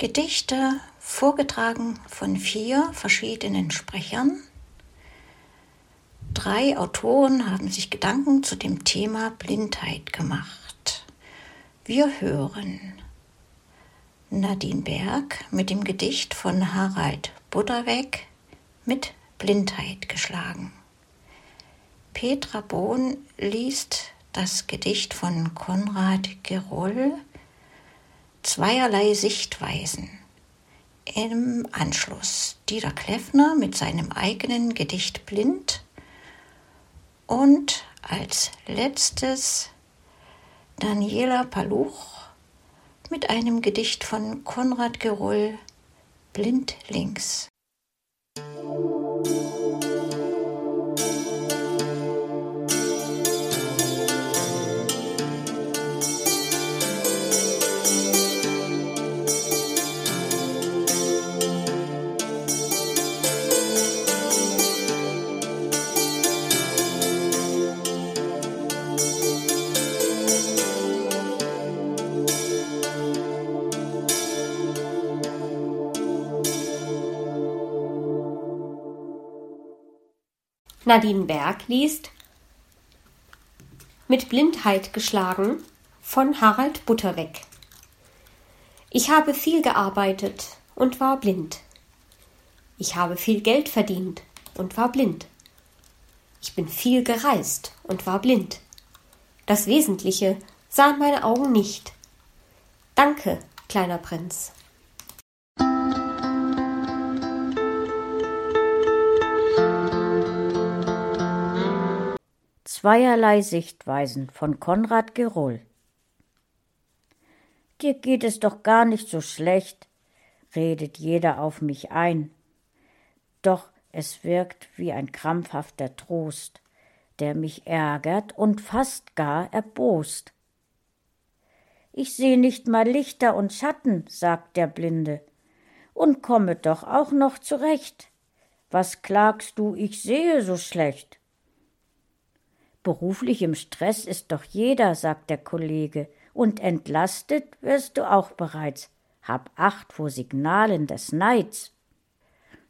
Gedichte vorgetragen von vier verschiedenen Sprechern. Drei Autoren haben sich Gedanken zu dem Thema Blindheit gemacht. Wir hören Nadine Berg mit dem Gedicht von Harald Butterweg mit Blindheit geschlagen. Petra Bohn liest das Gedicht von Konrad Geroll Zweierlei Sichtweisen. Im Anschluss Dieter Kleffner mit seinem eigenen Gedicht Blind und als letztes Daniela Paluch mit einem Gedicht von Konrad Geroll Blindlings. Nadine Berg liest Mit Blindheit geschlagen von Harald Butterweg. Ich habe viel gearbeitet und war blind. Ich habe viel Geld verdient und war blind. Ich bin viel gereist und war blind. Das Wesentliche sahen meine Augen nicht. Danke, kleiner Prinz. Zweierlei Sichtweisen von Konrad Geroll. Dir geht es doch gar nicht so schlecht, redet jeder auf mich ein. Doch es wirkt wie ein krampfhafter Trost, der mich ärgert und fast gar erbost. Ich seh nicht mal Lichter und Schatten, sagt der Blinde, und komme doch auch noch zurecht. Was klagst du, ich sehe so schlecht? Beruflich im Stress ist doch jeder, sagt der Kollege, und entlastet wirst du auch bereits. Hab Acht vor Signalen des Neids.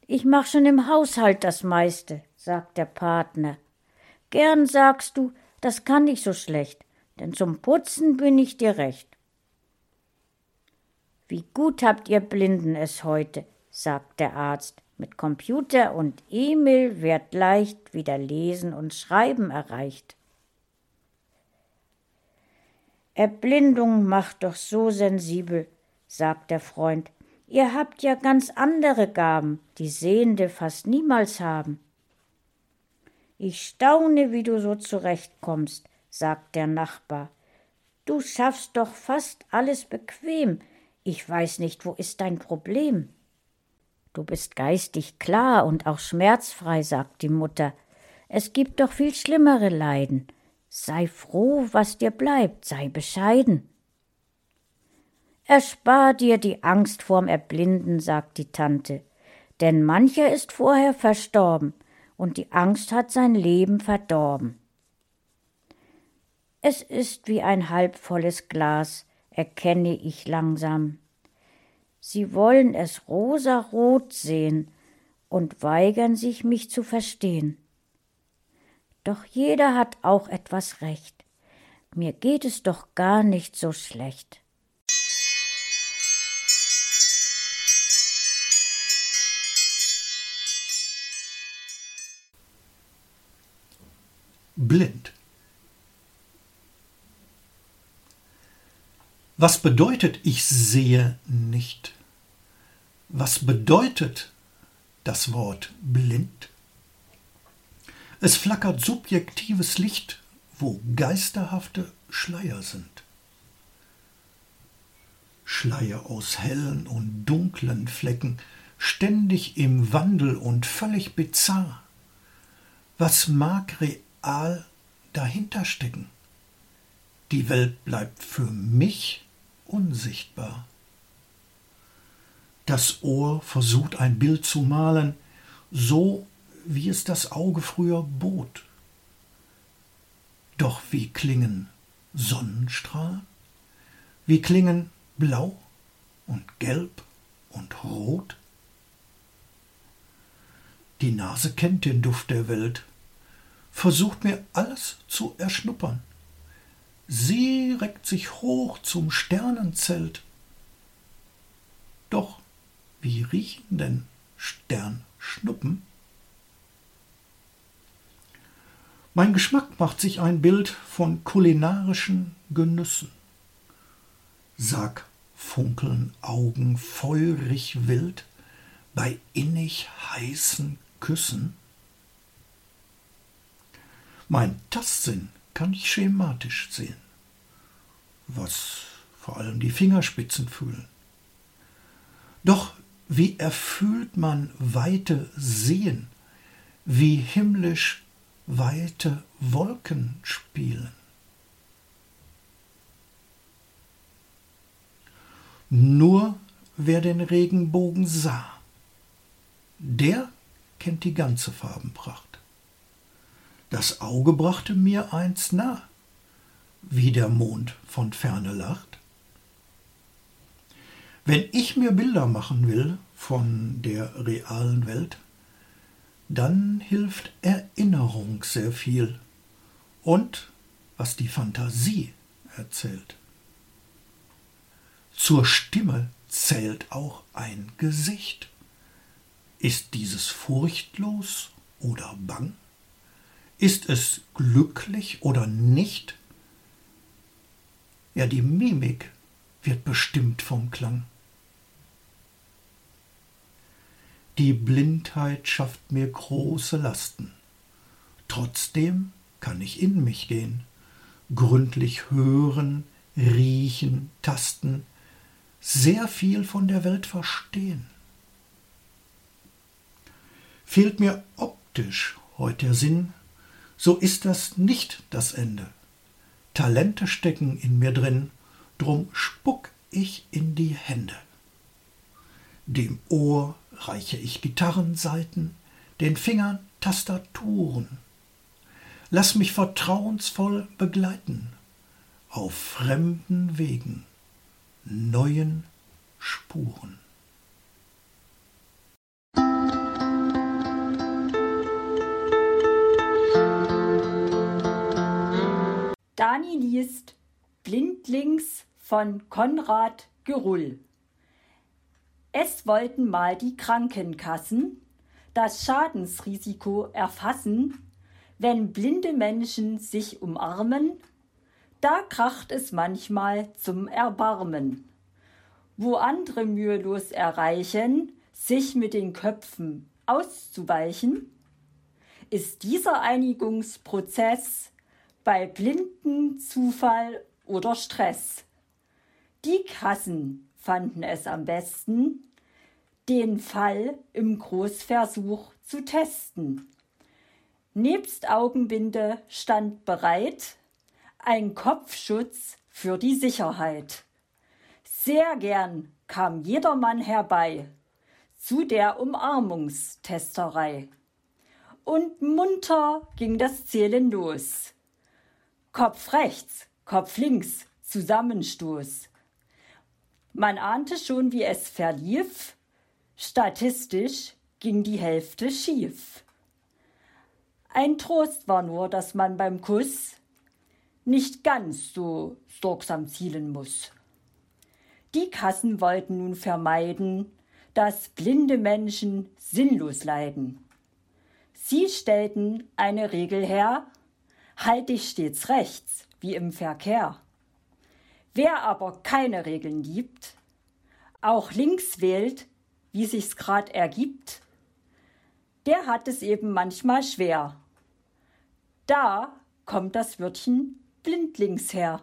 Ich mach schon im Haushalt das meiste, sagt der Partner. Gern sagst du, das kann ich so schlecht, denn zum Putzen bin ich dir recht. Wie gut habt ihr Blinden es heute, sagt der Arzt. Mit Computer und E-Mail wird leicht wieder Lesen und Schreiben erreicht. Erblindung macht doch so sensibel, sagt der Freund. Ihr habt ja ganz andere Gaben, die Sehende fast niemals haben. Ich staune, wie du so zurechtkommst, sagt der Nachbar. Du schaffst doch fast alles bequem. Ich weiß nicht, wo ist dein Problem? Du bist geistig klar und auch schmerzfrei, sagt die Mutter. Es gibt doch viel schlimmere Leiden. Sei froh, was dir bleibt, sei bescheiden. Erspar dir die Angst vorm Erblinden, sagt die Tante, denn mancher ist vorher verstorben und die Angst hat sein Leben verdorben. Es ist wie ein halbvolles Glas, erkenne ich langsam. Sie wollen es rosarot sehen und weigern sich, mich zu verstehen. Doch jeder hat auch etwas recht. Mir geht es doch gar nicht so schlecht. Blind. Was bedeutet ich sehe nicht? Was bedeutet das Wort blind? Es flackert subjektives Licht, wo geisterhafte Schleier sind. Schleier aus hellen und dunklen Flecken, ständig im Wandel und völlig bizarr. Was mag real dahinter stecken? Die Welt bleibt für mich unsichtbar. Das Ohr versucht ein Bild zu malen, so wie es das Auge früher bot. Doch wie klingen Sonnenstrahlen? Wie klingen Blau und Gelb und rot? Die Nase kennt den Duft der Welt, versucht mir alles zu erschnuppern. Sie reckt sich hoch zum Sternenzelt. Doch wie riechen denn Sternschnuppen? Mein Geschmack macht sich ein Bild von kulinarischen Genüssen. Sag, funkeln Augen feurig wild bei innig heißen Küssen? Mein Tastsinn kann ich schematisch sehen, was vor allem die Fingerspitzen fühlen. Doch wie erfühlt man weite Seen, wie himmlisch weite Wolken spielen. Nur wer den Regenbogen sah, der kennt die ganze Farbenpracht. Das Auge brachte mir eins nah, wie der Mond von ferne lacht. Wenn ich mir Bilder machen will von der realen Welt, dann hilft Erinnerung sehr viel und was die Fantasie erzählt. Zur Stimme zählt auch ein Gesicht. Ist dieses furchtlos oder bang? Ist es glücklich oder nicht? Ja, die Mimik wird bestimmt vom Klang. Die Blindheit schafft mir große Lasten. Trotzdem kann ich in mich gehen, gründlich hören, riechen, tasten, sehr viel von der Welt verstehen. Fehlt mir optisch heute der Sinn, so ist das nicht das Ende. Talente stecken in mir drin, drum spuck ich in die Hände. Dem Ohr reiche ich Gitarrensaiten, den Fingern Tastaturen. Lass mich vertrauensvoll begleiten auf fremden Wegen, neuen Spuren. Dani liest Blindlings von Konrad Gerull. Es wollten mal die Krankenkassen das Schadensrisiko erfassen, wenn blinde Menschen sich umarmen, da kracht es manchmal zum Erbarmen. Wo andere mühelos erreichen, sich mit den Köpfen auszuweichen, ist dieser Einigungsprozess bei Blinden Zufall oder Stress. Die Kassen fanden es am besten, den Fall im Großversuch zu testen. Nebst Augenbinde stand bereit ein Kopfschutz für die Sicherheit. Sehr gern kam jedermann herbei zu der Umarmungstesterei. Und munter ging das Zählen los. Kopf rechts, Kopf links, Zusammenstoß. Man ahnte schon, wie es verlief. Statistisch ging die Hälfte schief. Ein Trost war nur, dass man beim Kuss nicht ganz so sorgsam zielen muss. Die Kassen wollten nun vermeiden, dass blinde Menschen sinnlos leiden. Sie stellten eine Regel her, halt dich stets rechts, wie im Verkehr. Wer aber keine Regeln gibt, auch links wählt, wie sich's grad ergibt, der hat es eben manchmal schwer. Da kommt das Wörtchen blindlings her.